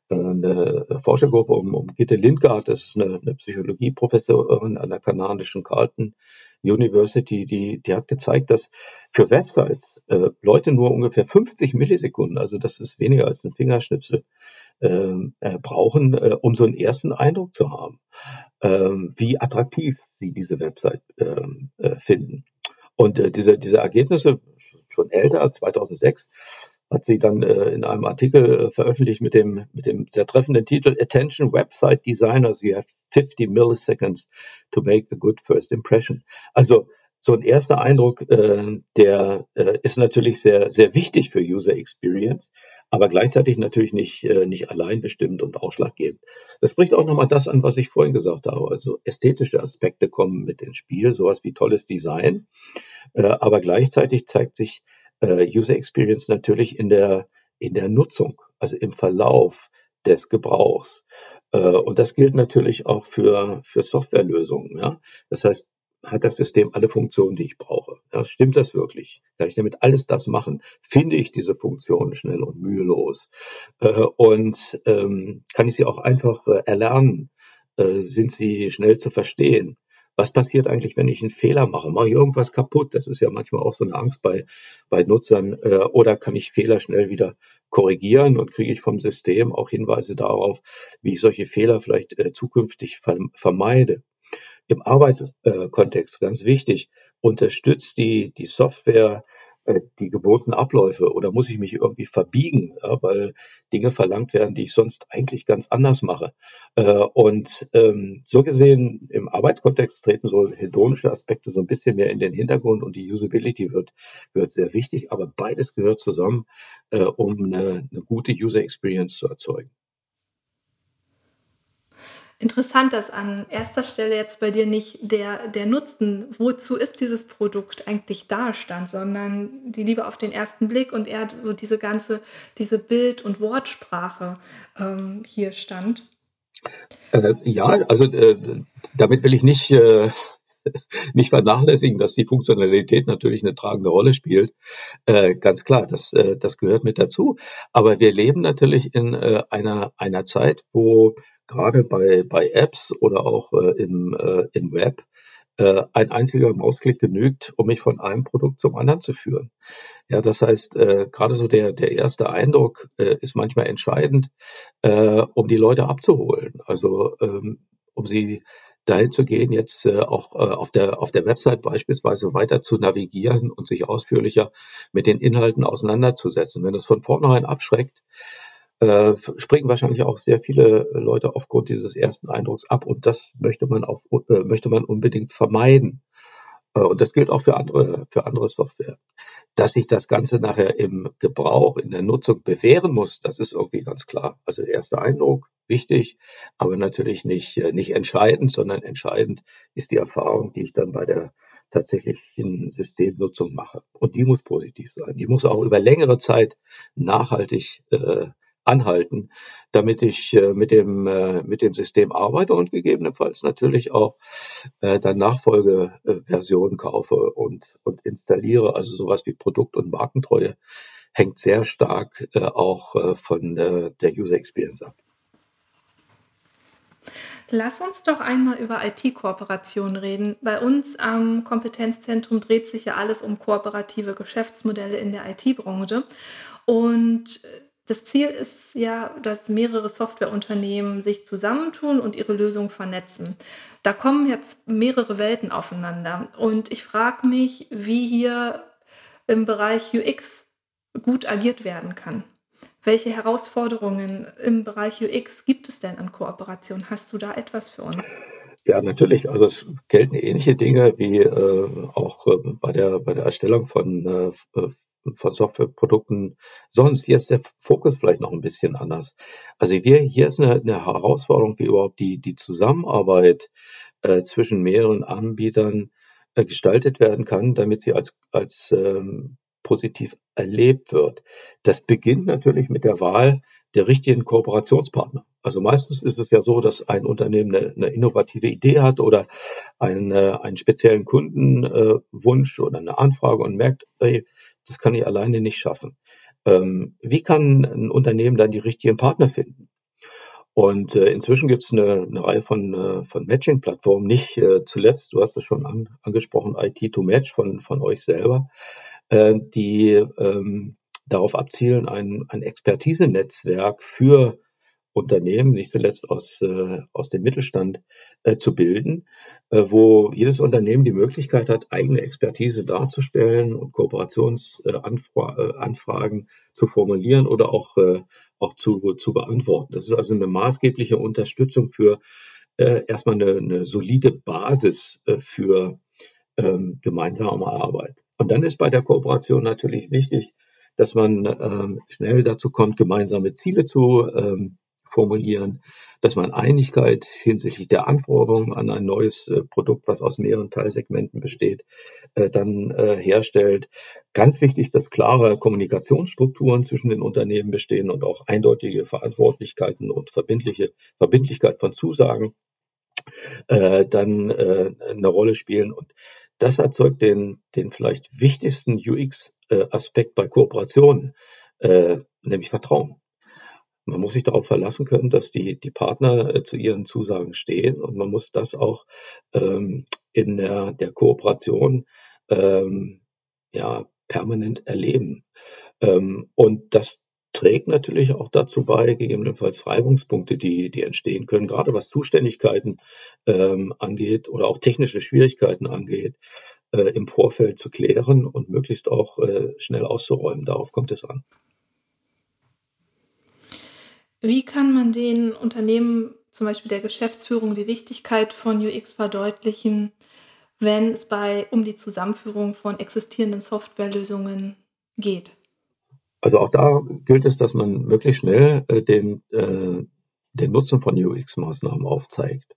äh, eine Forschergruppe um, um Gitte Lindgard, das ist eine, eine Psychologieprofessorin an der kanadischen Carleton University, die, die hat gezeigt, dass für Websites äh, Leute nur ungefähr 50 Millisekunden, also das ist weniger als ein Fingerschnipsel, äh, brauchen, äh, um so einen ersten Eindruck zu haben, ähm, wie attraktiv sie diese Website ähm, äh, finden. Und äh, diese, diese Ergebnisse, schon älter, 2006, hat sie dann äh, in einem Artikel äh, veröffentlicht mit dem, mit dem sehr treffenden Titel Attention Website Designers, you have 50 milliseconds to make a good first impression. Also so ein erster Eindruck, äh, der äh, ist natürlich sehr, sehr wichtig für User Experience aber gleichzeitig natürlich nicht, äh, nicht allein bestimmt und ausschlaggebend. Das spricht auch nochmal das an, was ich vorhin gesagt habe. Also ästhetische Aspekte kommen mit ins Spiel, sowas wie tolles Design. Äh, aber gleichzeitig zeigt sich äh, User Experience natürlich in der, in der Nutzung, also im Verlauf des Gebrauchs. Äh, und das gilt natürlich auch für, für Softwarelösungen. Ja? Das heißt, hat das System alle Funktionen, die ich brauche. Ja, stimmt das wirklich? Kann ich damit alles das machen? Finde ich diese Funktionen schnell und mühelos? Äh, und ähm, kann ich sie auch einfach äh, erlernen? Äh, sind sie schnell zu verstehen? Was passiert eigentlich, wenn ich einen Fehler mache? Mache ich irgendwas kaputt? Das ist ja manchmal auch so eine Angst bei, bei Nutzern. Äh, oder kann ich Fehler schnell wieder korrigieren und kriege ich vom System auch Hinweise darauf, wie ich solche Fehler vielleicht äh, zukünftig vermeide? Im Arbeitskontext ganz wichtig, unterstützt die, die Software äh, die gewohnten Abläufe oder muss ich mich irgendwie verbiegen, ja, weil Dinge verlangt werden, die ich sonst eigentlich ganz anders mache. Äh, und ähm, so gesehen im Arbeitskontext treten so hedonische Aspekte so ein bisschen mehr in den Hintergrund und die Usability wird, wird sehr wichtig, aber beides gehört zusammen, äh, um eine, eine gute User Experience zu erzeugen. Interessant, dass an erster Stelle jetzt bei dir nicht der, der Nutzen, wozu ist dieses Produkt eigentlich da stand, sondern die Liebe auf den ersten Blick und eher so diese ganze, diese Bild- und Wortsprache ähm, hier stand. Äh, ja, also äh, damit will ich nicht, äh, nicht vernachlässigen, dass die Funktionalität natürlich eine tragende Rolle spielt. Äh, ganz klar, das, äh, das gehört mit dazu. Aber wir leben natürlich in äh, einer, einer Zeit, wo gerade bei, bei Apps oder auch äh, im, äh, im Web äh, ein einziger Mausklick genügt, um mich von einem Produkt zum anderen zu führen. Ja, das heißt, äh, gerade so der, der erste Eindruck äh, ist manchmal entscheidend, äh, um die Leute abzuholen. Also ähm, um sie dahin zu gehen, jetzt äh, auch äh, auf, der, auf der Website beispielsweise weiter zu navigieren und sich ausführlicher mit den Inhalten auseinanderzusetzen. Wenn es von vornherein abschreckt, äh, springen wahrscheinlich auch sehr viele Leute aufgrund dieses ersten Eindrucks ab und das möchte man auch äh, möchte man unbedingt vermeiden. Äh, und das gilt auch für andere für andere Software. Dass sich das Ganze nachher im Gebrauch, in der Nutzung bewähren muss, das ist irgendwie ganz klar. Also der erste Eindruck, wichtig, aber natürlich nicht, äh, nicht entscheidend, sondern entscheidend ist die Erfahrung, die ich dann bei der tatsächlichen Systemnutzung mache. Und die muss positiv sein. Die muss auch über längere Zeit nachhaltig äh, anhalten, damit ich äh, mit dem äh, mit dem System arbeite und gegebenenfalls natürlich auch äh, dann Nachfolgeversionen kaufe und und installiere. Also sowas wie Produkt- und Markentreue hängt sehr stark äh, auch äh, von äh, der User Experience ab. Lass uns doch einmal über IT-Kooperation reden. Bei uns am Kompetenzzentrum dreht sich ja alles um kooperative Geschäftsmodelle in der IT-Branche. Und das Ziel ist ja, dass mehrere Softwareunternehmen sich zusammentun und ihre Lösungen vernetzen. Da kommen jetzt mehrere Welten aufeinander. Und ich frage mich, wie hier im Bereich UX gut agiert werden kann. Welche Herausforderungen im Bereich UX gibt es denn an Kooperation? Hast du da etwas für uns? Ja, natürlich. Also es gelten ähnliche Dinge wie äh, auch auch äh, bei der, bei der Erstellung von, äh, von Softwareprodukten sonst. Hier ist der Fokus vielleicht noch ein bisschen anders. Also wir, hier ist eine, eine Herausforderung, wie überhaupt die, die Zusammenarbeit äh, zwischen mehreren Anbietern äh, gestaltet werden kann, damit sie als, als ähm, positiv erlebt wird. Das beginnt natürlich mit der Wahl der richtigen Kooperationspartner. Also meistens ist es ja so, dass ein Unternehmen eine, eine innovative Idee hat oder einen, äh, einen speziellen Kundenwunsch äh, oder eine Anfrage und merkt, ey, das kann ich alleine nicht schaffen. Ähm, wie kann ein Unternehmen dann die richtigen Partner finden? Und äh, inzwischen gibt es eine, eine Reihe von, äh, von Matching-Plattformen, nicht äh, zuletzt, du hast es schon an, angesprochen, IT2Match von, von euch selber, äh, die ähm, darauf abzielen, ein, ein Expertisenetzwerk für Unternehmen, nicht zuletzt aus, äh, aus dem Mittelstand, äh, zu bilden, äh, wo jedes Unternehmen die Möglichkeit hat, eigene Expertise darzustellen und Kooperationsanfragen äh, zu formulieren oder auch, äh, auch zu, zu beantworten. Das ist also eine maßgebliche Unterstützung für äh, erstmal eine, eine solide Basis äh, für ähm, gemeinsame Arbeit. Und dann ist bei der Kooperation natürlich wichtig, dass man ähm, schnell dazu kommt, gemeinsame Ziele zu ähm, formulieren, dass man Einigkeit hinsichtlich der Anforderungen an ein neues äh, Produkt, was aus mehreren Teilsegmenten besteht, äh, dann äh, herstellt. Ganz wichtig, dass klare Kommunikationsstrukturen zwischen den Unternehmen bestehen und auch eindeutige Verantwortlichkeiten und verbindliche Verbindlichkeit von Zusagen äh, dann äh, eine Rolle spielen. Und das erzeugt den, den vielleicht wichtigsten UX-Aspekt bei Kooperationen, äh, nämlich Vertrauen. Man muss sich darauf verlassen können, dass die, die Partner äh, zu ihren Zusagen stehen und man muss das auch ähm, in der, der Kooperation ähm, ja, permanent erleben. Ähm, und das trägt natürlich auch dazu bei, gegebenenfalls Reibungspunkte, die, die entstehen können, gerade was Zuständigkeiten ähm, angeht oder auch technische Schwierigkeiten angeht, äh, im Vorfeld zu klären und möglichst auch äh, schnell auszuräumen. Darauf kommt es an. Wie kann man den Unternehmen, zum Beispiel der Geschäftsführung, die Wichtigkeit von UX verdeutlichen, wenn es bei um die Zusammenführung von existierenden Softwarelösungen geht? Also auch da gilt es, dass man möglichst schnell äh, den, äh, den Nutzen von UX-Maßnahmen aufzeigt.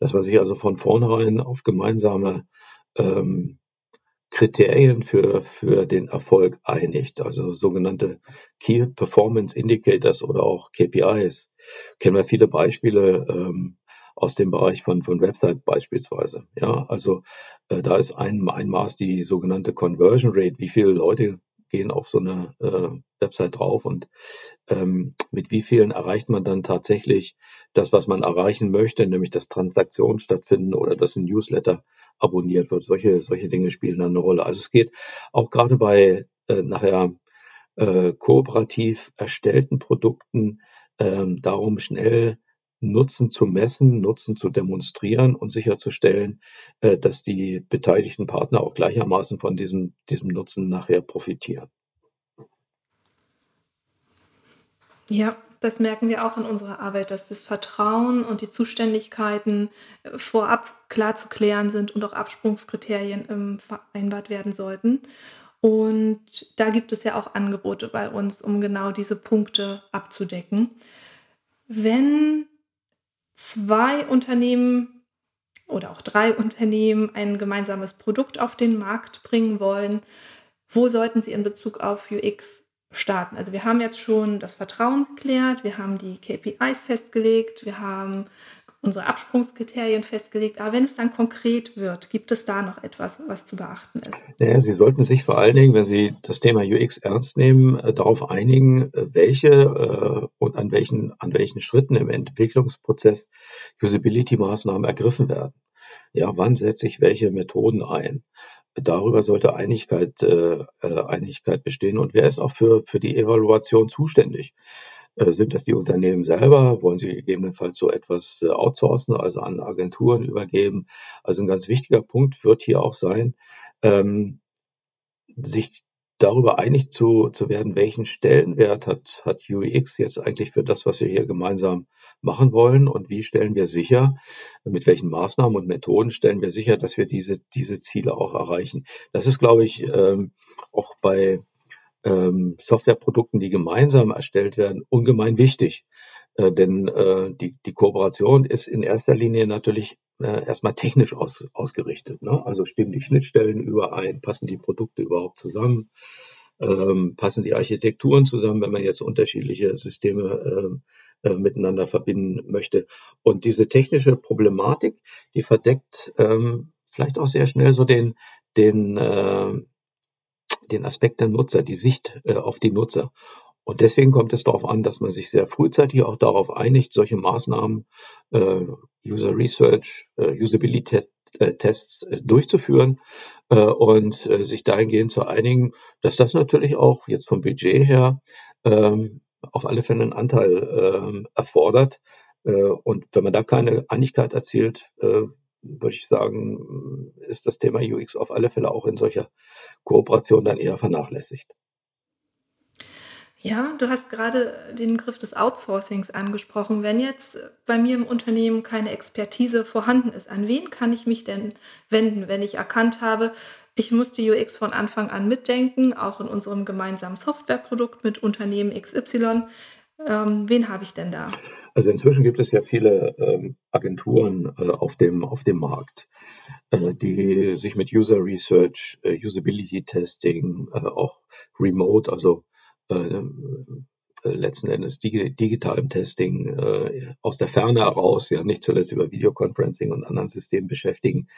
Dass man sich also von vornherein auf gemeinsame ähm, Kriterien für, für den Erfolg einigt, also sogenannte Key Performance Indicators oder auch KPIs. Kennen wir viele Beispiele ähm, aus dem Bereich von, von Website beispielsweise. Ja, also äh, da ist ein, ein Maß die sogenannte Conversion Rate, wie viele Leute gehen auf so eine äh, Website drauf und ähm, mit wie vielen erreicht man dann tatsächlich das, was man erreichen möchte, nämlich dass Transaktionen stattfinden oder dass ein Newsletter abonniert wird. Solche, solche Dinge spielen dann eine Rolle. Also es geht auch gerade bei äh, nachher äh, kooperativ erstellten Produkten ähm, darum, schnell Nutzen zu messen, Nutzen zu demonstrieren und sicherzustellen, äh, dass die beteiligten Partner auch gleichermaßen von diesem, diesem Nutzen nachher profitieren. Ja, das merken wir auch in unserer Arbeit, dass das Vertrauen und die Zuständigkeiten äh, vorab klar zu klären sind und auch Absprungskriterien ähm, vereinbart werden sollten. Und da gibt es ja auch Angebote bei uns, um genau diese Punkte abzudecken. Wenn zwei Unternehmen oder auch drei Unternehmen ein gemeinsames Produkt auf den Markt bringen wollen, wo sollten sie in Bezug auf UX starten? Also wir haben jetzt schon das Vertrauen geklärt, wir haben die KPIs festgelegt, wir haben unsere Absprungskriterien festgelegt. Aber wenn es dann konkret wird, gibt es da noch etwas, was zu beachten ist? Naja, Sie sollten sich vor allen Dingen, wenn Sie das Thema UX ernst nehmen, äh, darauf einigen, äh, welche äh, und an welchen, an welchen Schritten im Entwicklungsprozess Usability-Maßnahmen ergriffen werden. Ja, wann setze ich welche Methoden ein? Darüber sollte Einigkeit, äh, Einigkeit bestehen. Und wer ist auch für, für die Evaluation zuständig? Äh, sind das die Unternehmen selber? Wollen sie gegebenenfalls so etwas äh, outsourcen, also an Agenturen übergeben? Also ein ganz wichtiger Punkt wird hier auch sein, ähm, sich darüber einig zu, zu werden, welchen Stellenwert hat, hat UX jetzt eigentlich für das, was wir hier gemeinsam machen wollen und wie stellen wir sicher, mit welchen Maßnahmen und Methoden stellen wir sicher, dass wir diese, diese Ziele auch erreichen. Das ist, glaube ich, ähm, auch bei ähm, Softwareprodukten, die gemeinsam erstellt werden, ungemein wichtig. Äh, denn äh, die, die Kooperation ist in erster Linie natürlich äh, erstmal technisch aus, ausgerichtet. Ne? Also stimmen die Schnittstellen überein, passen die Produkte überhaupt zusammen, ähm, passen die Architekturen zusammen, wenn man jetzt unterschiedliche Systeme äh, äh, miteinander verbinden möchte. Und diese technische Problematik, die verdeckt ähm, vielleicht auch sehr schnell so den, den, äh, den Aspekt der Nutzer, die Sicht äh, auf die Nutzer. Und deswegen kommt es darauf an, dass man sich sehr frühzeitig auch darauf einigt, solche Maßnahmen, äh, User Research, äh, Usability äh, Tests äh, durchzuführen äh, und sich dahingehend zu einigen, dass das natürlich auch jetzt vom Budget her ähm, auf alle Fälle einen Anteil ähm, erfordert. Und wenn man da keine Einigkeit erzielt, würde ich sagen, ist das Thema UX auf alle Fälle auch in solcher Kooperation dann eher vernachlässigt. Ja, du hast gerade den Begriff des Outsourcings angesprochen. Wenn jetzt bei mir im Unternehmen keine Expertise vorhanden ist, an wen kann ich mich denn wenden, wenn ich erkannt habe, ich muss die UX von Anfang an mitdenken, auch in unserem gemeinsamen Softwareprodukt mit Unternehmen XY. Ähm, wen habe ich denn da? Also inzwischen gibt es ja viele ähm, Agenturen äh, auf, dem, auf dem Markt, äh, die sich mit User Research, äh, Usability Testing, äh, auch Remote, also äh, äh, letzten Endes digitalem Testing aus der Ferne heraus, ja nicht zuletzt über Videoconferencing und anderen Systemen beschäftigen,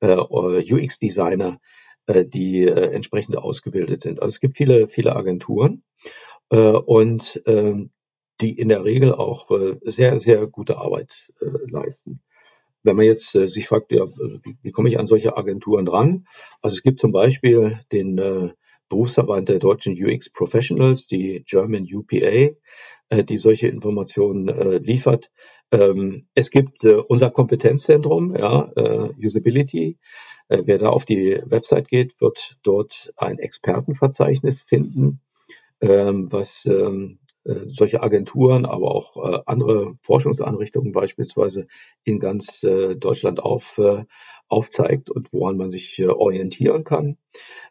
UX-Designer, die entsprechend ausgebildet sind. Also es gibt viele, viele Agenturen und äh, die in der Regel auch äh, sehr, sehr gute Arbeit äh, leisten. Wenn man jetzt äh, sich fragt, ja, wie, wie komme ich an solche Agenturen dran? Also es gibt zum Beispiel den Berufsverband der deutschen UX Professionals, die German UPA, die solche Informationen liefert. Ähm, es gibt unser Kompetenzzentrum, ja, Usability. wer da auf die Website geht, wird dort ein Expertenverzeichnis finden, ähm, was ähm, äh, solche Agenturen, aber auch äh, andere Forschungseinrichtungen beispielsweise in ganz äh, Deutschland auf, aufzeigt und woran man sich orientieren kann.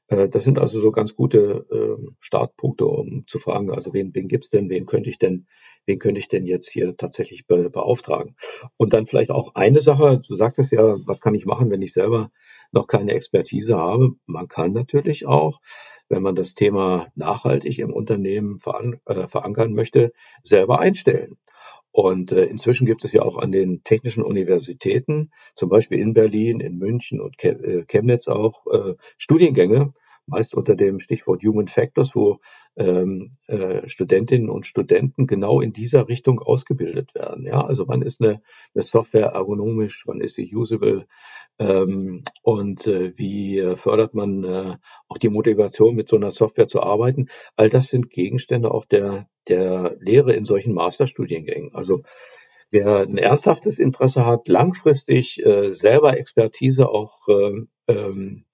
das sind also so ganz gute ähm, Startpunkte, um zu fragen, also wen, wen gibt's denn, wen könnte ich denn, wen könnte ich denn jetzt hier tatsächlich be, beauftragen? Und dann vielleicht auch eine Sache, du sagtest ja, was kann ich machen, wenn ich selber noch keine Expertise habe? Man kann natürlich auch wenn man das Thema nachhaltig im Unternehmen veran äh, verankern möchte, selber einstellen. Und äh, inzwischen gibt es ja auch an den technischen Universitäten, zum Beispiel in Berlin, in München und äh, Chemnitz auch äh, Studiengänge, meist unter dem Stichwort Human Factors, wo ähm, äh, Studentinnen und Studenten genau in dieser Richtung ausgebildet werden. Ja, also wann ist eine, eine Software ergonomisch, wann ist sie usable ähm, und äh, wie äh, fördert man äh, auch die Motivation, mit so einer Software zu arbeiten? All das sind Gegenstände auch der, der Lehre in solchen Masterstudiengängen. Also wer ein ernsthaftes Interesse hat, langfristig äh, selber Expertise auch äh, ähm,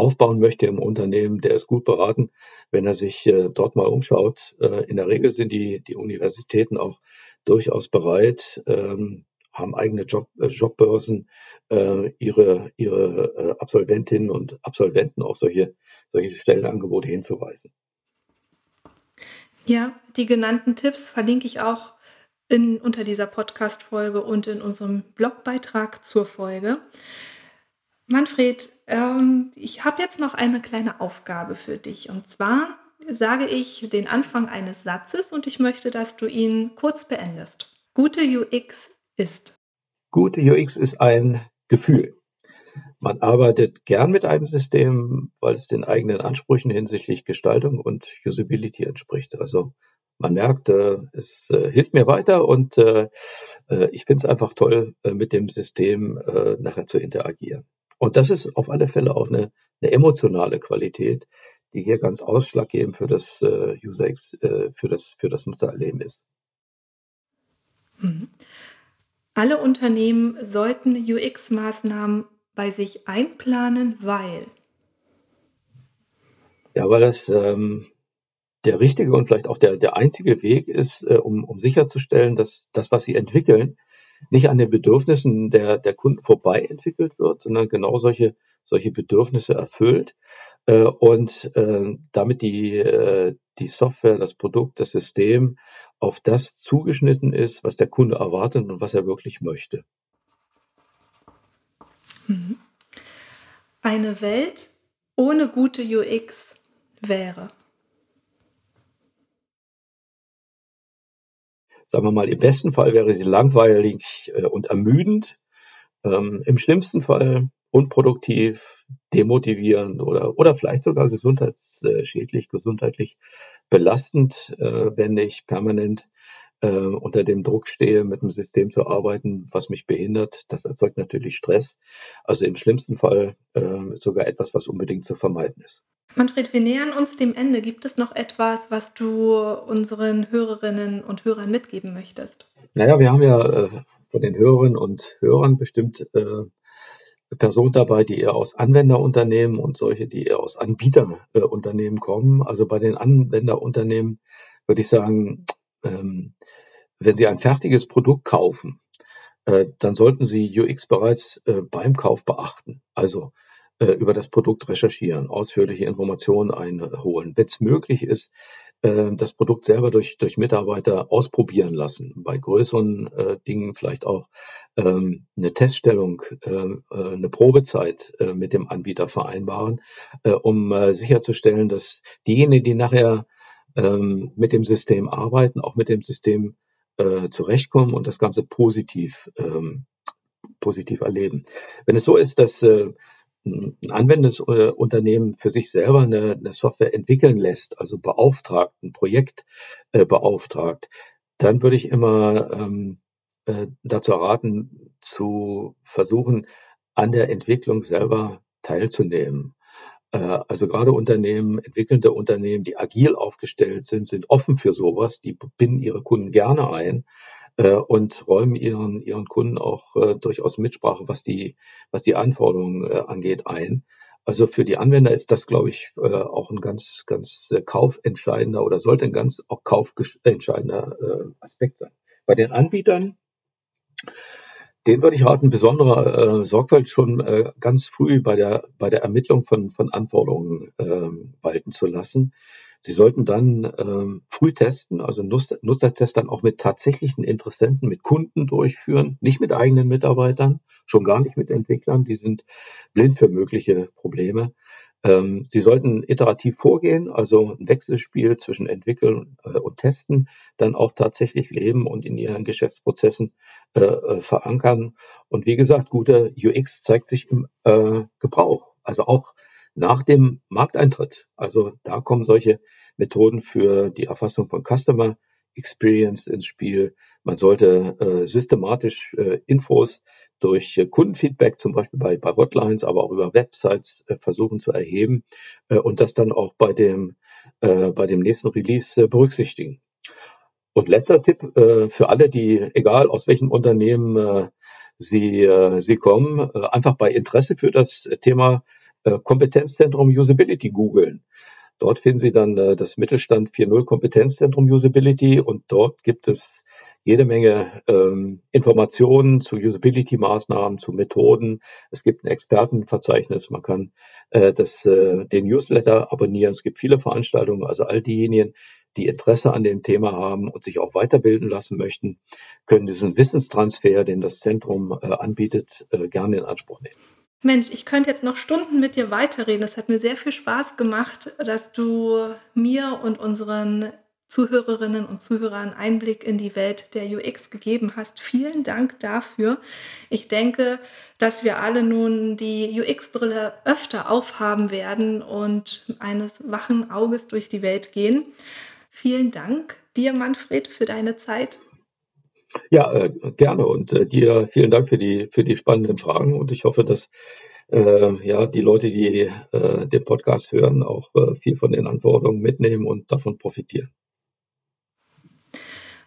aufbauen möchte im Unternehmen, der ist gut beraten, wenn er sich äh, dort mal umschaut. Äh, in der Regel sind die, die Universitäten auch durchaus bereit, ähm, haben eigene Job, äh, Jobbörsen, ihre, ihre Absolventinnen und Absolventen auf solche, solche Stellenangebote hinzuweisen. Ja, die genannten Tipps verlinke ich auch in, unter dieser Podcast-Folge und in unserem Blogbeitrag zur Folge. Manfred, ähm, ich habe jetzt noch eine kleine Aufgabe für dich. Und zwar sage ich den Anfang eines Satzes und ich möchte, dass du ihn kurz beendest. Gute UX ist. Gute UX ist ein Gefühl. Man arbeitet gern mit einem System, weil es den eigenen Ansprüchen hinsichtlich Gestaltung und Usability entspricht. Also man merkt, äh, es äh, hilft mir weiter und äh, äh ich finde es einfach toll, äh, mit dem System äh, nachher zu interagieren. Und das ist auf alle Fälle auch eine, eine emotionale Qualität, die hier ganz ausschlaggebend für das äh, User äh, für das für das Nutzererleben ist. Mhm. Alle Unternehmen sollten UX-Maßnahmen bei sich einplanen, weil Ja, weil das ähm, der richtige und vielleicht auch der, der einzige Weg ist, äh, um, um sicherzustellen, dass das, was sie entwickeln, nicht an den Bedürfnissen der, der Kunden vorbei entwickelt wird, sondern genau solche, solche Bedürfnisse erfüllt äh, und äh, damit die, äh, die Software, das Produkt, das System auf das zugeschnitten ist, was der Kunde erwartet und was er wirklich möchte. Mhm. Eine Welt ohne gute UX wäre. Sagen wir mal, im besten Fall wäre sie langweilig äh, und ermüdend, ähm, im schlimmsten Fall unproduktiv, demotivierend oder, oder vielleicht sogar gesundheitsschädlich, gesundheitlich belastend, äh, wenn ich permanent äh, unter dem Druck stehe, mit einem System zu arbeiten, was mich behindert. Das erzeugt natürlich Stress. Also im schlimmsten Fall äh, sogar etwas, was unbedingt zu vermeiden ist. Manfred, wir nähern uns dem Ende. Gibt es noch etwas, was du unseren Hörerinnen und Hörern mitgeben möchtest? Naja, wir haben ja äh, von den Hörerinnen und Hörern bestimmt äh, Personen dabei, die eher aus Anwenderunternehmen und solche, die eher aus Anbieterunternehmen kommen. Also bei den Anwenderunternehmen würde ich sagen, ähm, wenn Sie ein fertiges Produkt kaufen, äh, dann sollten Sie UX bereits äh, beim Kauf beachten. Also äh, über das Produkt recherchieren, ausführliche Informationen einholen. Wenn es möglich ist, äh, das Produkt selber durch, durch Mitarbeiter ausprobieren lassen. Bei größeren äh, Dingen vielleicht auch ähm, eine Teststellung, äh, eine Probezeit mit dem Anbieter vereinbaren, um sicherzustellen, dass diejenigen, die nachher ähm, mit dem System arbeiten, auch mit dem System äh, zurechtkommen und das Ganze positiv, ähm, positiv erleben. Wenn es so ist, dass äh, ein anwendendes äh, Unternehmen für sich selber eine, eine, Software entwickeln lässt, also beauftragt, ein Projekt äh, beauftragt, dann würde ich immer ähm, äh, dazu raten, zu versuchen, an der Entwicklung selber teilzunehmen. Äh, also gerade Unternehmen, entwickelnde Unternehmen, die agil aufgestellt sind, sind offen für sowas, die binden ihre Kunden gerne ein äh, und räumen ihren, ihren Kunden auch äh, durchaus Mitsprache, was die, was die Anforderungen angeht, ein. Also für die Anwender ist das, glaube ich, auch ein ganz, ganz kaufentscheidender oder sollte ein ganz auch kaufentscheidender Aspekt sein. Bei den Anbietern, den würde ich raten, besondere äh, Sorgfalt schon äh, ganz früh bei der, bei der Ermittlung von, von Anforderungen äh, walten zu lassen. Sie sollten dann ähm, früh testen, also Nutzer, Nutzertests dann auch mit tatsächlichen Interessenten, mit Kunden durchführen, nicht mit eigenen Mitarbeitern, schon gar nicht mit Entwicklern, die sind blind für mögliche Probleme. Ähm, Sie sollten iterativ vorgehen, also ein Wechselspiel zwischen Entwickeln äh, und Testen, dann auch tatsächlich leben und in Ihren Geschäftsprozessen äh, äh verankern. Und wie gesagt, gute UX zeigt sich im äh, Gebrauch, also auch nach dem Markteintritt. Also da kommen solche Methoden für die Erfassung von Customer Experience ins Spiel. Man sollte äh, systematisch äh, Infos durch äh, Kundenfeedback, zum Beispiel bei, bei Hotlines, aber auch über Websites äh, versuchen zu erheben äh, und das dann auch bei dem, äh, bei dem nächsten Release berücksichtigen. Und letzter Tipp für alle, die, egal aus welchem Unternehmen Sie, Sie kommen, einfach bei Interesse für das Thema äh, Kompetenzzentrum Usability googeln. Dort finden Sie dann äh, das Mittelstand 4.0 Kompetenzzentrum Usability und dort gibt es jede Menge ähm, Informationen zu Usability-Maßnahmen, zu Methoden. Es gibt ein Expertenverzeichnis, man kann äh, das, äh, den Newsletter abonnieren. Es gibt viele Veranstaltungen, also all diejenigen, die Interesse an dem Thema haben und sich auch weiterbilden lassen möchten, können diesen Wissenstransfer, den das Zentrum äh, anbietet, äh, gerne in Anspruch nehmen. Mensch, ich könnte jetzt noch Stunden mit dir weiterreden. Es hat mir sehr viel Spaß gemacht, dass du mir und unseren Zuhörerinnen und Zuhörern Einblick in die Welt der UX gegeben hast. Vielen Dank dafür. Ich denke, dass wir alle nun die UX-Brille öfter aufhaben werden und eines wachen Auges durch die Welt gehen. Vielen Dank dir, Manfred, für deine Zeit. Ja, äh, gerne und äh, dir vielen Dank für die für die spannenden Fragen und ich hoffe, dass äh, ja die Leute, die äh, den Podcast hören, auch äh, viel von den Antworten mitnehmen und davon profitieren.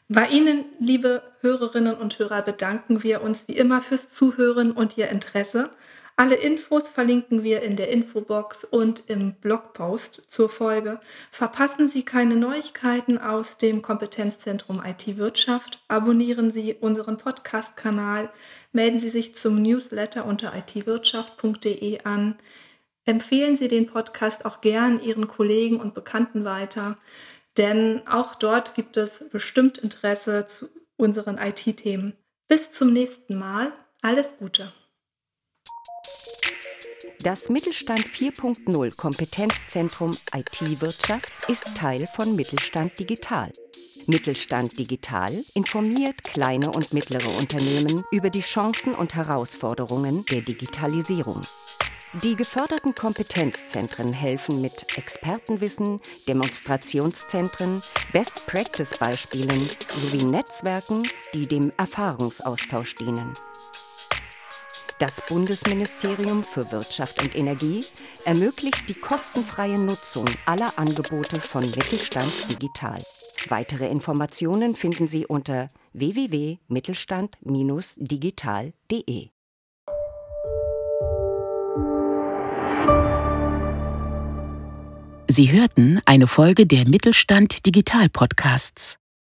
Bei Ihnen, liebe Hörerinnen und Hörer, bedanken wir uns wie immer fürs Zuhören und Ihr Interesse. Alle Infos verlinken wir in der Infobox und im Blogpost zur Folge. Verpassen Sie keine Neuigkeiten aus dem Kompetenzzentrum IT-Wirtschaft, abonnieren Sie unseren Podcast-Kanal, melden Sie sich zum Newsletter unter itwirtschaft.de an, empfehlen Sie den Podcast auch gern Ihren Kollegen und Bekannten weiter, denn auch dort gibt es bestimmt Interesse zu unseren IT-Themen. Bis zum nächsten Mal, alles Gute. Das Mittelstand 4.0 Kompetenzzentrum IT-Wirtschaft ist Teil von Mittelstand Digital. Mittelstand Digital informiert kleine und mittlere Unternehmen über die Chancen und Herausforderungen der Digitalisierung. Die geförderten Kompetenzzentren helfen mit Expertenwissen, Demonstrationszentren, Best-Practice-Beispielen sowie Netzwerken, die dem Erfahrungsaustausch dienen. Das Bundesministerium für Wirtschaft und Energie ermöglicht die kostenfreie Nutzung aller Angebote von Mittelstand Digital. Weitere Informationen finden Sie unter www.mittelstand-digital.de. Sie hörten eine Folge der Mittelstand Digital Podcasts.